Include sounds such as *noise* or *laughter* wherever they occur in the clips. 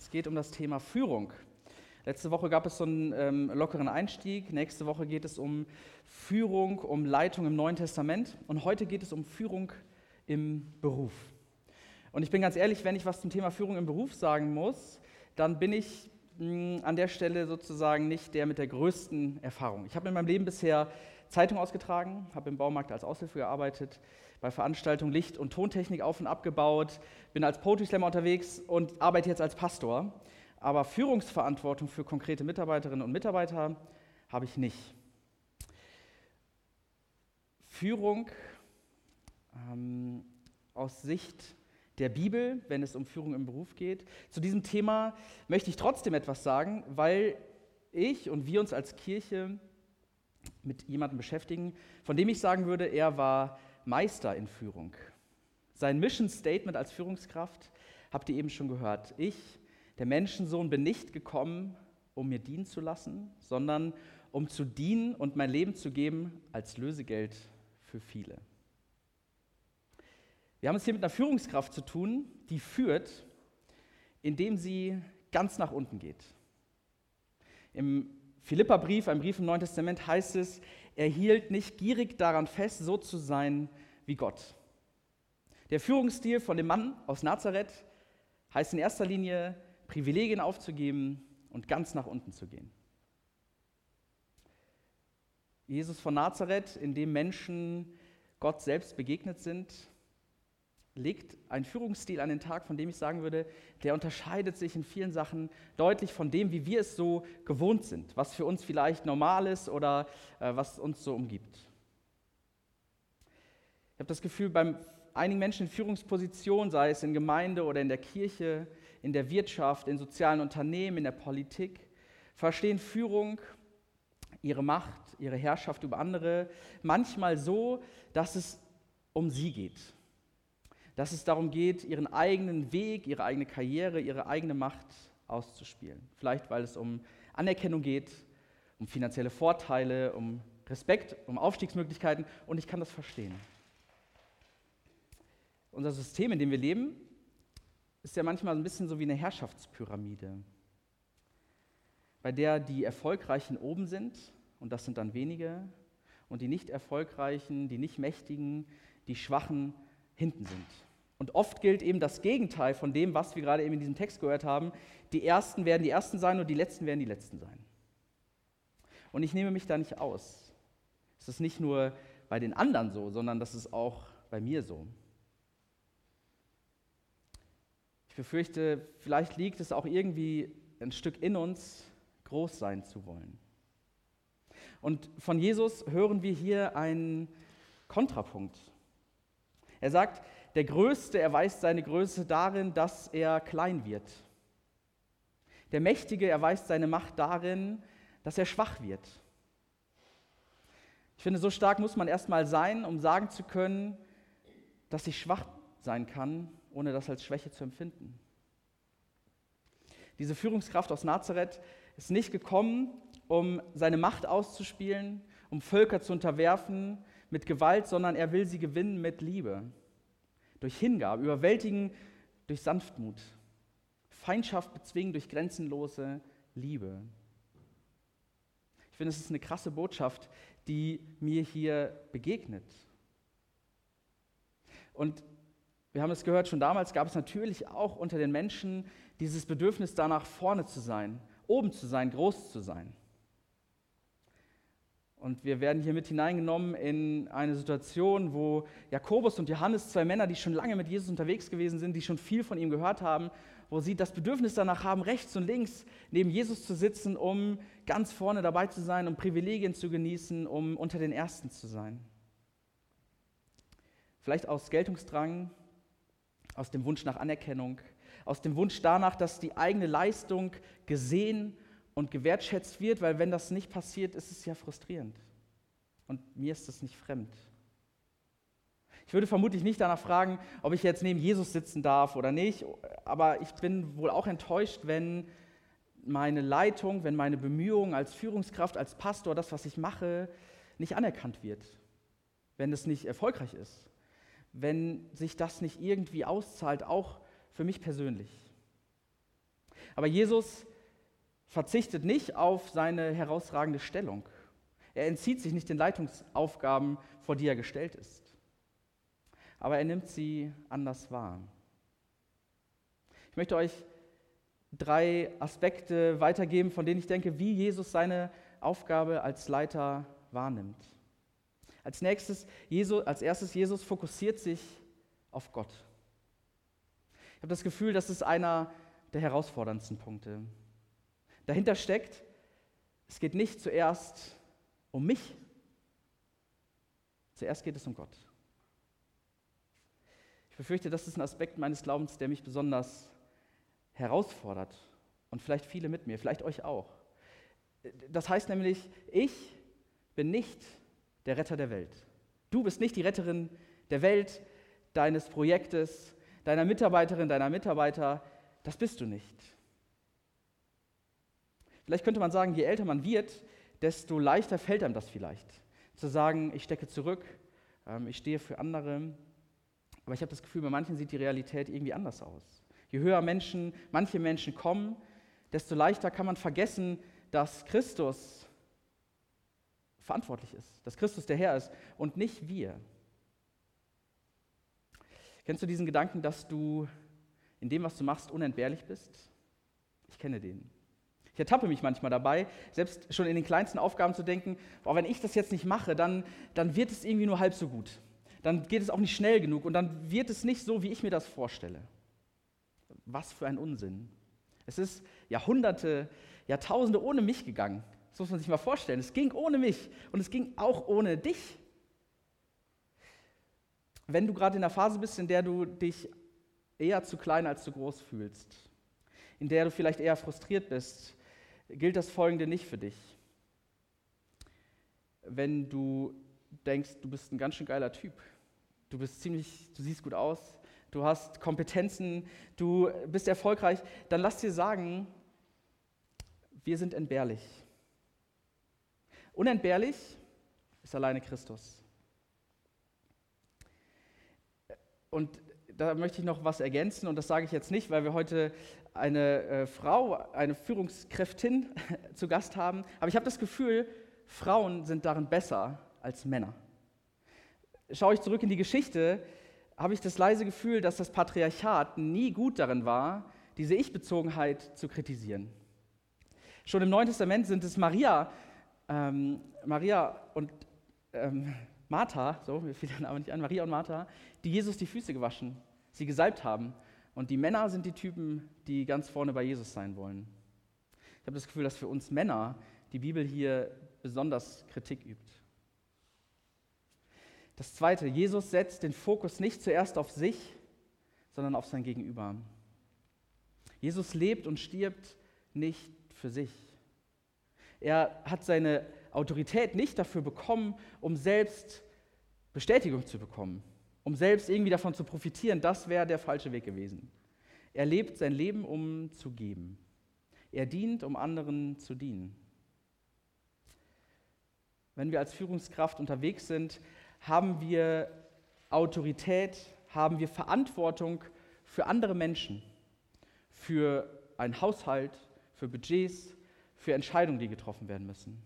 Es geht um das Thema Führung. Letzte Woche gab es so einen ähm, lockeren Einstieg. Nächste Woche geht es um Führung, um Leitung im Neuen Testament. Und heute geht es um Führung im Beruf. Und ich bin ganz ehrlich, wenn ich was zum Thema Führung im Beruf sagen muss, dann bin ich mh, hm, an der Stelle sozusagen nicht der mit der größten Erfahrung. Ich habe in meinem Leben bisher Zeitung ausgetragen, habe im Baumarkt als Aushilfe gearbeitet, bei Veranstaltungen Licht- und Tontechnik auf und abgebaut, bin als Poetry Slammer unterwegs und arbeite jetzt als Pastor. Aber Führungsverantwortung für konkrete Mitarbeiterinnen und Mitarbeiter habe ich nicht. Führung ähm, aus Sicht der Bibel, wenn es um Führung im Beruf geht. Zu diesem Thema möchte ich trotzdem etwas sagen, weil ich und wir uns als Kirche mit jemandem beschäftigen, von dem ich sagen würde, er war Meister in Führung. Sein Mission Statement als Führungskraft habt ihr eben schon gehört. Ich, der Menschensohn, bin nicht gekommen, um mir dienen zu lassen, sondern um zu dienen und mein Leben zu geben als Lösegeld für viele. Wir haben es hier mit einer Führungskraft zu tun, die führt, indem sie ganz nach unten geht. Im Philipperbrief, ein Brief im Neuen Testament, heißt es, er hielt nicht gierig daran fest, so zu sein wie Gott. Der Führungsstil von dem Mann aus Nazareth heißt in erster Linie, Privilegien aufzugeben und ganz nach unten zu gehen. Jesus von Nazareth, in dem Menschen Gott selbst begegnet sind, legt einen Führungsstil an den Tag, von dem ich sagen würde, der unterscheidet sich in vielen Sachen deutlich von dem, wie wir es so gewohnt sind, was für uns vielleicht normal ist oder äh, was uns so umgibt. Ich habe das Gefühl, bei einigen Menschen in Führungspositionen, sei es in Gemeinde oder in der Kirche, in der Wirtschaft, in sozialen Unternehmen, in der Politik, verstehen Führung, ihre Macht, ihre Herrschaft über andere manchmal so, dass es um sie geht dass es darum geht, ihren eigenen Weg, ihre eigene Karriere, ihre eigene Macht auszuspielen. Vielleicht, weil es um Anerkennung geht, um finanzielle Vorteile, um Respekt, um Aufstiegsmöglichkeiten und ich kann das verstehen. Unser System, in dem wir leben, ist ja manchmal ein bisschen so wie eine Herrschaftspyramide, bei der die Erfolgreichen oben sind, und das sind dann wenige, und die nicht Erfolgreichen, die nicht Mächtigen, die Schwachen hinten sind. Und oft gilt eben das Gegenteil von dem, was wir gerade eben in diesem Text gehört haben. Die Ersten werden die Ersten sein und die Letzten werden die Letzten sein. Und ich nehme mich da nicht aus. Es ist nicht nur bei den anderen so, sondern das ist auch bei mir so. Ich befürchte, vielleicht liegt es auch irgendwie ein Stück in uns, groß sein zu wollen. Und von Jesus hören wir hier einen Kontrapunkt. Er sagt, der Größte erweist seine Größe darin, dass er klein wird. Der Mächtige erweist seine Macht darin, dass er schwach wird. Ich finde, so stark muss man erstmal sein, um sagen zu können, dass ich schwach sein kann, ohne das als Schwäche zu empfinden. Diese Führungskraft aus Nazareth ist nicht gekommen, um seine Macht auszuspielen, um Völker zu unterwerfen mit Gewalt, sondern er will sie gewinnen mit Liebe durch Hingabe, überwältigen durch Sanftmut, Feindschaft bezwingen durch grenzenlose Liebe. Ich finde, es ist eine krasse Botschaft, die mir hier begegnet. Und wir haben es gehört, schon damals gab es natürlich auch unter den Menschen dieses Bedürfnis danach, vorne zu sein, oben zu sein, groß zu sein. Und wir werden hier mit hineingenommen in eine Situation, wo Jakobus und Johannes, zwei Männer, die schon lange mit Jesus unterwegs gewesen sind, die schon viel von ihm gehört haben, wo sie das Bedürfnis danach haben, rechts und links neben Jesus zu sitzen, um ganz vorne dabei zu sein, um Privilegien zu genießen, um unter den Ersten zu sein. Vielleicht aus Geltungsdrang, aus dem Wunsch nach Anerkennung, aus dem Wunsch danach, dass die eigene Leistung gesehen und gewertschätzt wird, weil wenn das nicht passiert, ist es ja frustrierend. Und mir ist das nicht fremd. Ich würde vermutlich nicht danach fragen, ob ich jetzt neben Jesus sitzen darf oder nicht, aber ich bin wohl auch enttäuscht, wenn meine Leitung, wenn meine Bemühungen als Führungskraft, als Pastor, das, was ich mache, nicht anerkannt wird, wenn es nicht erfolgreich ist, wenn sich das nicht irgendwie auszahlt, auch für mich persönlich. Aber Jesus verzichtet nicht auf seine herausragende Stellung. Er entzieht sich nicht den Leitungsaufgaben, vor die er gestellt ist. Aber er nimmt sie anders wahr. Ich möchte euch drei Aspekte weitergeben, von denen ich denke, wie Jesus seine Aufgabe als Leiter wahrnimmt. Als nächstes, Jesus, als erstes, Jesus fokussiert sich auf Gott. Ich habe das Gefühl, das ist einer der herausforderndsten Punkte. Dahinter steckt, es geht nicht zuerst um mich, zuerst geht es um Gott. Ich befürchte, das ist ein Aspekt meines Glaubens, der mich besonders herausfordert und vielleicht viele mit mir, vielleicht euch auch. Das heißt nämlich, ich bin nicht der Retter der Welt. Du bist nicht die Retterin der Welt, deines Projektes, deiner Mitarbeiterin, deiner Mitarbeiter. Das bist du nicht. Vielleicht könnte man sagen, je älter man wird, desto leichter fällt einem das vielleicht. Zu sagen, ich stecke zurück, ähm, ich stehe für andere. Aber ich habe das Gefühl, bei manchen sieht die Realität irgendwie anders aus. Je höher Menschen, manche Menschen kommen, desto leichter kann man vergessen, dass Christus verantwortlich ist, dass Christus der Herr ist und nicht wir. Kennst du diesen Gedanken, dass du in dem, was du machst, unentbehrlich bist? Ich kenne den. Ich ertappe mich manchmal dabei, selbst schon in den kleinsten Aufgaben zu denken, boah, wenn ich das jetzt nicht mache, dann, dann wird es irgendwie nur halb so gut. Dann geht es auch nicht schnell genug und dann wird es nicht so, wie ich mir das vorstelle. Was für ein Unsinn. Es ist Jahrhunderte, Jahrtausende ohne mich gegangen. Das muss man sich mal vorstellen. Es ging ohne mich und es ging auch ohne dich. Wenn du gerade in der Phase bist, in der du dich eher zu klein als zu groß fühlst, in der du vielleicht eher frustriert bist, gilt das Folgende nicht für dich. Wenn du denkst, du bist ein ganz schön geiler Typ, du bist ziemlich, du siehst gut aus, du hast Kompetenzen, du bist erfolgreich, dann lass dir sagen, wir sind entbehrlich. Unentbehrlich ist alleine Christus. Und da möchte ich noch was ergänzen und das sage ich jetzt nicht, weil wir heute eine äh, Frau, eine Führungskräftin *laughs* zu Gast haben, aber ich habe das Gefühl, Frauen sind darin besser als Männer. Schaue ich zurück in die Geschichte, habe ich das leise Gefühl, dass das Patriarchat nie gut darin war, diese Ich-Bezogenheit zu kritisieren. Schon im Neuen Testament sind es Maria, ähm, Maria und ähm, Martha, so, mir fiel der Name nicht an, Maria und Martha, die Jesus die Füße gewaschen, sie gesalbt haben. Und die Männer sind die Typen, die ganz vorne bei Jesus sein wollen. Ich habe das Gefühl, dass für uns Männer die Bibel hier besonders Kritik übt. Das Zweite, Jesus setzt den Fokus nicht zuerst auf sich, sondern auf sein Gegenüber. Jesus lebt und stirbt nicht für sich. Er hat seine Autorität nicht dafür bekommen, um selbst Bestätigung zu bekommen, um selbst irgendwie davon zu profitieren. Das wäre der falsche Weg gewesen. Er lebt sein Leben, um zu geben. Er dient, um anderen zu dienen. Wenn wir als Führungskraft unterwegs sind, haben wir Autorität, haben wir Verantwortung für andere Menschen, für einen Haushalt, für Budgets, für Entscheidungen, die getroffen werden müssen.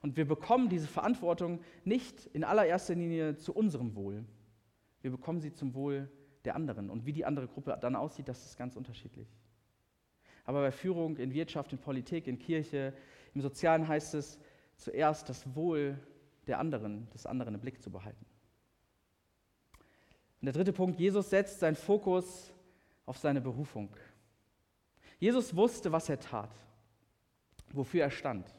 Und wir bekommen diese Verantwortung nicht in allererster Linie zu unserem Wohl. Wir bekommen sie zum Wohl der anderen. Und wie die andere Gruppe dann aussieht, das ist ganz unterschiedlich. Aber bei Führung in Wirtschaft, in Politik, in Kirche, im Sozialen heißt es, zuerst das Wohl der anderen, des anderen im Blick zu behalten. Und der dritte Punkt, Jesus setzt seinen Fokus auf seine Berufung. Jesus wusste, was er tat, wofür er stand.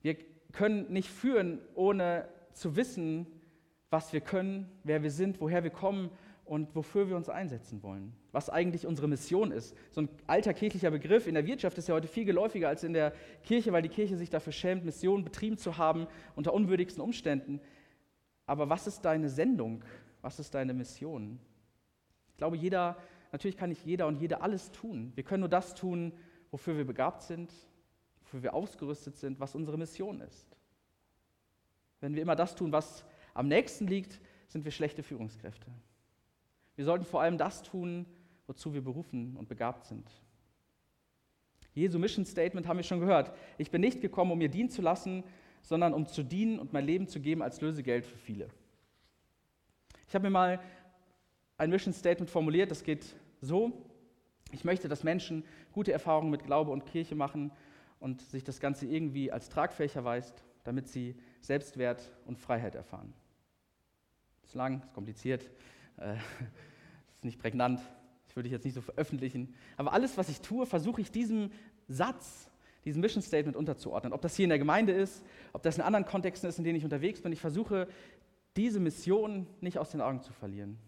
Wir können nicht führen, ohne zu wissen, was wir können, wer wir sind, woher wir kommen und wofür wir uns einsetzen wollen. Was eigentlich unsere Mission ist. So ein alter kirchlicher Begriff in der Wirtschaft ist ja heute viel geläufiger als in der Kirche, weil die Kirche sich dafür schämt, Missionen betrieben zu haben unter unwürdigsten Umständen. Aber was ist deine Sendung? Was ist deine Mission? Ich glaube, jeder, natürlich kann nicht jeder und jede alles tun. Wir können nur das tun, wofür wir begabt sind, wofür wir ausgerüstet sind, was unsere Mission ist. Wenn wir immer das tun, was am nächsten liegt, sind wir schlechte Führungskräfte. Wir sollten vor allem das tun, wozu wir berufen und begabt sind. Jesu Mission Statement haben wir schon gehört. Ich bin nicht gekommen, um mir dienen zu lassen, sondern um zu dienen und mein Leben zu geben als Lösegeld für viele. Ich habe mir mal ein Mission Statement formuliert, das geht so. Ich möchte, dass Menschen gute Erfahrungen mit Glaube und Kirche machen und sich das Ganze irgendwie als tragfähig erweist, damit sie Selbstwert und Freiheit erfahren. Ist lang, ist kompliziert, äh, *laughs* ist nicht prägnant, das würde ich jetzt nicht so veröffentlichen. Aber alles, was ich tue, versuche ich diesem Satz, diesem Mission Statement unterzuordnen. Ob das hier in der Gemeinde ist, ob das in anderen Kontexten ist, in denen ich unterwegs bin. Ich versuche, diese Mission nicht aus den Augen zu verlieren.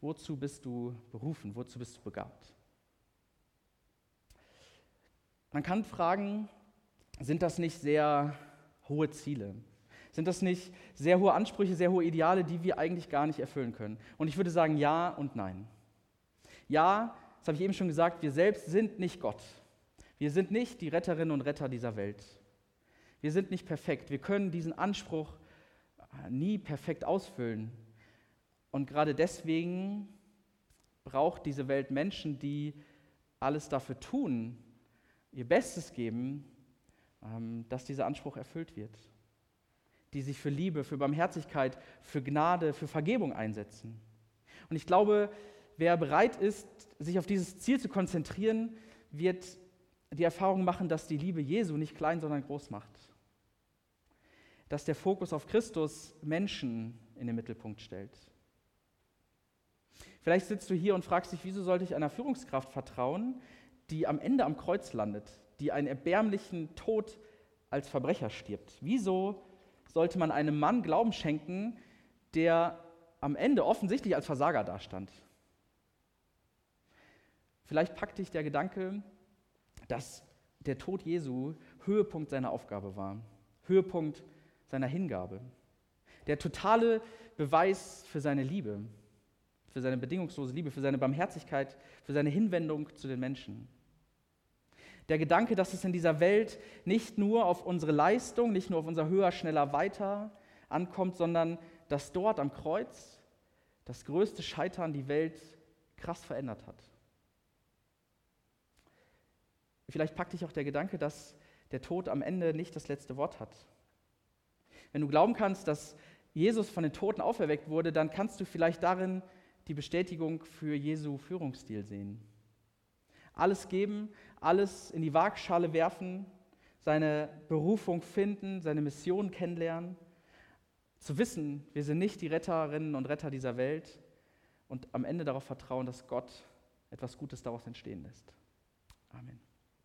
Wozu bist du berufen? Wozu bist du begabt? Man kann fragen, sind das nicht sehr hohe Ziele? Sind das nicht sehr hohe Ansprüche, sehr hohe Ideale, die wir eigentlich gar nicht erfüllen können? Und ich würde sagen ja und nein. Ja, das habe ich eben schon gesagt, wir selbst sind nicht Gott. Wir sind nicht die Retterinnen und Retter dieser Welt. Wir sind nicht perfekt. Wir können diesen Anspruch nie perfekt ausfüllen. Und gerade deswegen braucht diese Welt Menschen, die alles dafür tun, ihr Bestes geben, ähm, dass dieser Anspruch erfüllt wird. Die sich für Liebe, für Barmherzigkeit, für Gnade, für Vergebung einsetzen. Und ich glaube, wer bereit ist, sich auf dieses Ziel zu konzentrieren, wird die Erfahrung machen, dass die Liebe Jesu nicht klein, sondern groß macht. Dass der Fokus auf Christus Menschen in den Mittelpunkt stellt. Vielleicht sitzt du hier und fragst dich, wieso sollte ich einer Führungskraft vertrauen, die am Ende am Kreuz landet, die einen erbärmlichen Tod als Verbrecher stirbt. Wieso sollte man einem Mann Glauben schenken, der am Ende offensichtlich als Versager dastand? Vielleicht packt dich der Gedanke, dass der Tod Jesu Höhepunkt seiner Aufgabe war, Höhepunkt seiner Hingabe, der totale Beweis für seine Liebe, für seine bedingungslose Liebe, für seine Barmherzigkeit, für seine Hinwendung zu den Menschen. Der Gedanke, dass es in dieser Welt nicht nur auf unsere Leistung, nicht nur auf unser höher, schneller, weiter ankommt, sondern dass dort am Kreuz das größte Scheitern die Welt krass verändert hat. Vielleicht packt dich auch der Gedanke, dass der Tod am Ende nicht das letzte Wort hat. Wenn du glauben kannst, dass Jesus von den Toten auferweckt wurde, dann kannst du vielleicht darin die Bestätigung für Jesu Führungsstil sehen. Alles geben, alles in die Waagschale werfen, seine Berufung finden, seine Mission kennenlernen, zu wissen, wir sind nicht die Retterinnen und Retter dieser Welt und am Ende darauf vertrauen, dass Gott etwas Gutes daraus entstehen lässt. Amen.